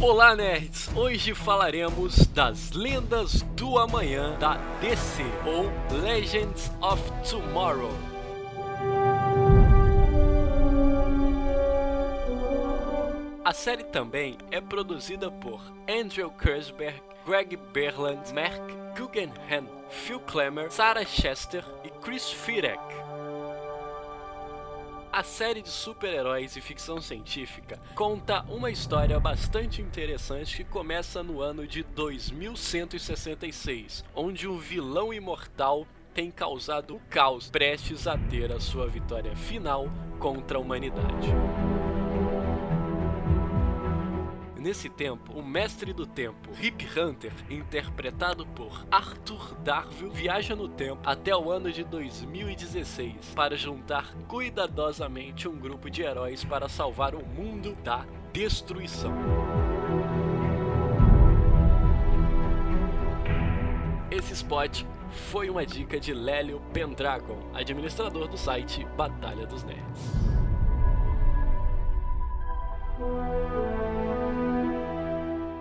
Olá, nerds! Hoje falaremos das lendas do amanhã da DC, ou Legends of Tomorrow. A série também é produzida por Andrew Kersberg, Greg Berland, Mark Guggenheim, Phil Klemmer, Sarah Chester e Chris Firek. A série de super-heróis e ficção científica conta uma história bastante interessante que começa no ano de 2166, onde um vilão imortal tem causado o caos prestes a ter a sua vitória final contra a humanidade. Nesse tempo, o Mestre do Tempo, Rip Hunter, interpretado por Arthur Darville, viaja no tempo até o ano de 2016 para juntar cuidadosamente um grupo de heróis para salvar o mundo da destruição. Esse spot foi uma dica de Lélio Pendragon, administrador do site Batalha dos Nerds.